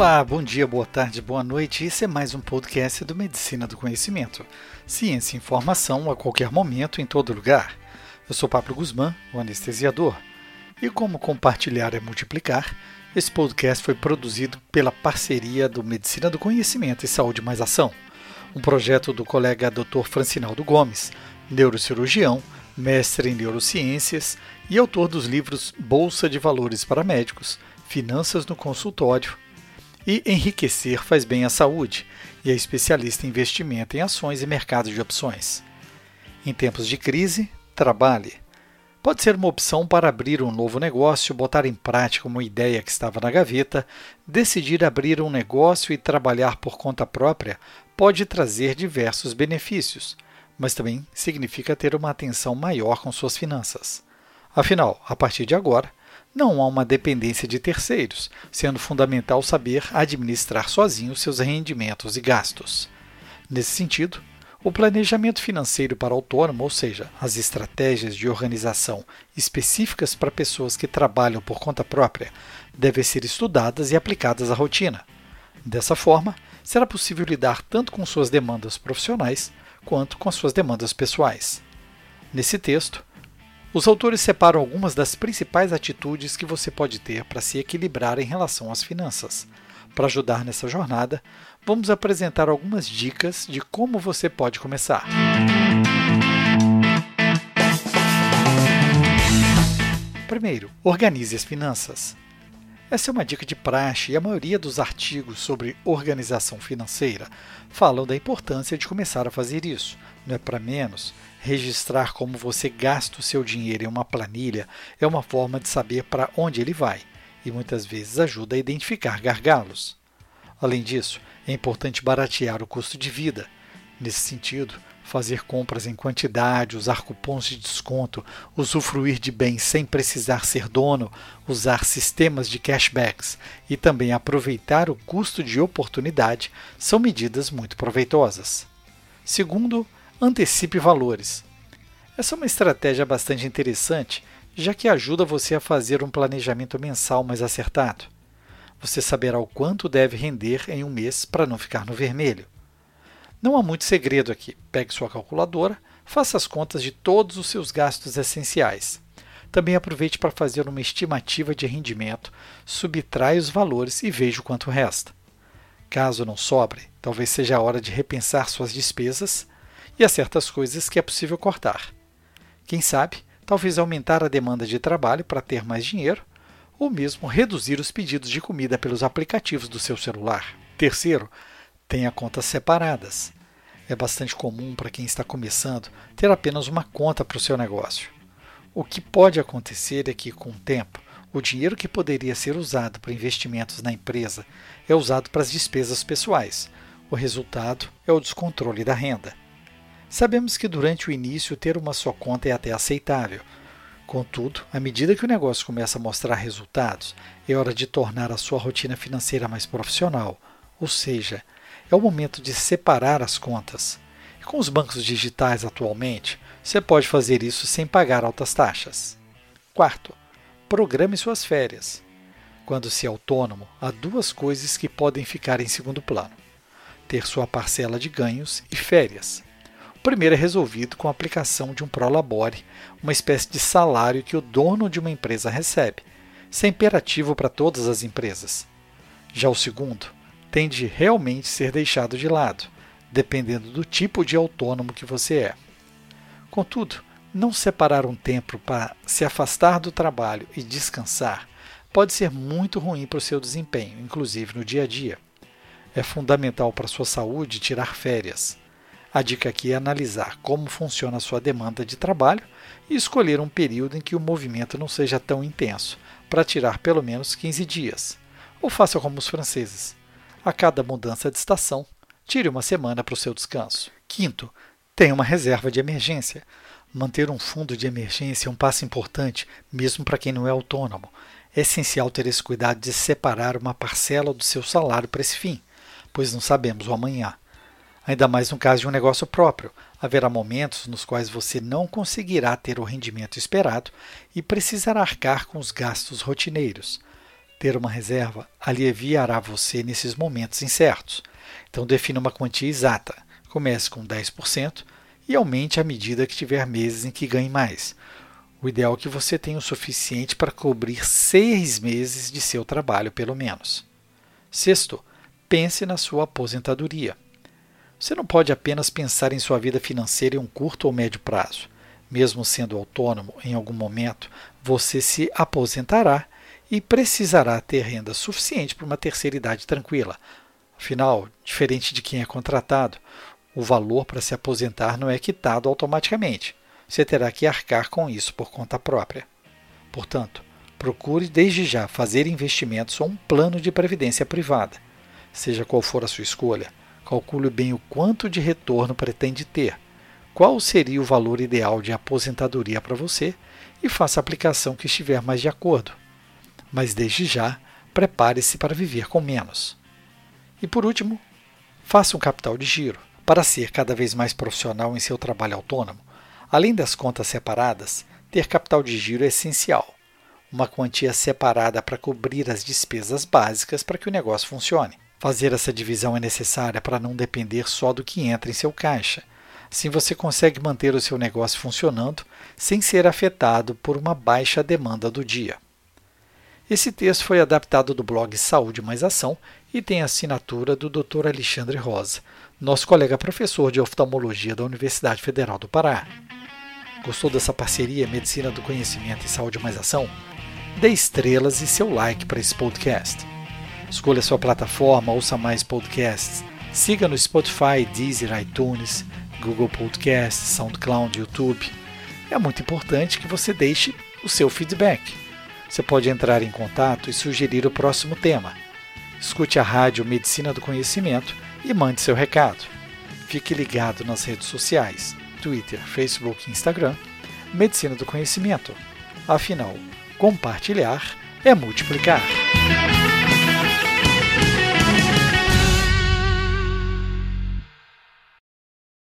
Olá, bom dia, boa tarde, boa noite. Esse é mais um podcast do Medicina do Conhecimento. Ciência e informação a qualquer momento, em todo lugar. Eu sou Pablo Guzmán, o anestesiador. E como compartilhar é multiplicar, esse podcast foi produzido pela parceria do Medicina do Conhecimento e Saúde Mais Ação, um projeto do colega Dr. Francinaldo Gomes, neurocirurgião, mestre em neurociências e autor dos livros Bolsa de Valores para Médicos, Finanças no Consultório e Enriquecer faz bem à saúde, e é especialista em investimento em ações e mercados de opções. Em tempos de crise, trabalhe. Pode ser uma opção para abrir um novo negócio, botar em prática uma ideia que estava na gaveta, decidir abrir um negócio e trabalhar por conta própria pode trazer diversos benefícios, mas também significa ter uma atenção maior com suas finanças. Afinal, a partir de agora, não há uma dependência de terceiros, sendo fundamental saber administrar sozinho seus rendimentos e gastos. Nesse sentido, o planejamento financeiro para autônomo, ou seja, as estratégias de organização específicas para pessoas que trabalham por conta própria, devem ser estudadas e aplicadas à rotina. Dessa forma, será possível lidar tanto com suas demandas profissionais quanto com suas demandas pessoais. Nesse texto, os autores separam algumas das principais atitudes que você pode ter para se equilibrar em relação às finanças. Para ajudar nessa jornada, vamos apresentar algumas dicas de como você pode começar. Primeiro, organize as finanças. Essa é uma dica de praxe e a maioria dos artigos sobre organização financeira falam da importância de começar a fazer isso. Não é para menos. Registrar como você gasta o seu dinheiro em uma planilha é uma forma de saber para onde ele vai e muitas vezes ajuda a identificar gargalos. Além disso, é importante baratear o custo de vida. Nesse sentido, fazer compras em quantidade, usar cupons de desconto, usufruir de bens sem precisar ser dono, usar sistemas de cashbacks e também aproveitar o custo de oportunidade são medidas muito proveitosas. Segundo, antecipe valores. Essa é uma estratégia bastante interessante, já que ajuda você a fazer um planejamento mensal mais acertado. Você saberá o quanto deve render em um mês para não ficar no vermelho. Não há muito segredo aqui. Pegue sua calculadora, faça as contas de todos os seus gastos essenciais. Também aproveite para fazer uma estimativa de rendimento, subtrai os valores e veja o quanto resta. Caso não sobre, talvez seja a hora de repensar suas despesas e há certas coisas que é possível cortar. Quem sabe, talvez aumentar a demanda de trabalho para ter mais dinheiro, ou mesmo reduzir os pedidos de comida pelos aplicativos do seu celular. Terceiro, tenha contas separadas. É bastante comum para quem está começando ter apenas uma conta para o seu negócio. O que pode acontecer é que, com o tempo, o dinheiro que poderia ser usado para investimentos na empresa é usado para as despesas pessoais. O resultado é o descontrole da renda. Sabemos que durante o início ter uma só conta é até aceitável. Contudo, à medida que o negócio começa a mostrar resultados, é hora de tornar a sua rotina financeira mais profissional, ou seja, é o momento de separar as contas. E com os bancos digitais atualmente, você pode fazer isso sem pagar altas taxas. Quarto, programe suas férias. Quando se é autônomo, há duas coisas que podem ficar em segundo plano: ter sua parcela de ganhos e férias. Primeiro é resolvido com a aplicação de um prolabore, uma espécie de salário que o dono de uma empresa recebe. Isso é imperativo para todas as empresas. Já o segundo tem de realmente ser deixado de lado, dependendo do tipo de autônomo que você é. Contudo, não separar um tempo para se afastar do trabalho e descansar pode ser muito ruim para o seu desempenho, inclusive no dia a dia. É fundamental para a sua saúde tirar férias. A dica aqui é analisar como funciona a sua demanda de trabalho e escolher um período em que o movimento não seja tão intenso, para tirar pelo menos 15 dias. Ou faça como os franceses, a cada mudança de estação, tire uma semana para o seu descanso. Quinto, tenha uma reserva de emergência. Manter um fundo de emergência é um passo importante, mesmo para quem não é autônomo. É essencial ter esse cuidado de separar uma parcela do seu salário para esse fim, pois não sabemos o amanhã. Ainda mais no caso de um negócio próprio, haverá momentos nos quais você não conseguirá ter o rendimento esperado e precisará arcar com os gastos rotineiros. Ter uma reserva aliviará você nesses momentos incertos. Então defina uma quantia exata. Comece com 10% e aumente à medida que tiver meses em que ganhe mais. O ideal é que você tenha o suficiente para cobrir seis meses de seu trabalho, pelo menos. Sexto, pense na sua aposentadoria. Você não pode apenas pensar em sua vida financeira em um curto ou médio prazo. Mesmo sendo autônomo, em algum momento você se aposentará e precisará ter renda suficiente para uma terceira idade tranquila. Afinal, diferente de quem é contratado, o valor para se aposentar não é quitado automaticamente. Você terá que arcar com isso por conta própria. Portanto, procure desde já fazer investimentos ou um plano de previdência privada. Seja qual for a sua escolha, calcule bem o quanto de retorno pretende ter, qual seria o valor ideal de aposentadoria para você e faça a aplicação que estiver mais de acordo mas desde já, prepare-se para viver com menos. E por último, faça um capital de giro. Para ser cada vez mais profissional em seu trabalho autônomo, além das contas separadas, ter capital de giro é essencial. Uma quantia separada para cobrir as despesas básicas para que o negócio funcione. Fazer essa divisão é necessária para não depender só do que entra em seu caixa. Assim você consegue manter o seu negócio funcionando sem ser afetado por uma baixa demanda do dia. Esse texto foi adaptado do blog Saúde Mais Ação e tem a assinatura do Dr. Alexandre Rosa, nosso colega professor de oftalmologia da Universidade Federal do Pará. Gostou dessa parceria Medicina do Conhecimento e Saúde Mais Ação? Dê estrelas e seu like para esse podcast. Escolha sua plataforma, ouça mais podcasts. Siga no Spotify, Deezer, iTunes, Google Podcasts, SoundCloud, YouTube. É muito importante que você deixe o seu feedback. Você pode entrar em contato e sugerir o próximo tema. Escute a rádio Medicina do Conhecimento e mande seu recado. Fique ligado nas redes sociais, Twitter, Facebook Instagram, Medicina do Conhecimento. Afinal, compartilhar é multiplicar.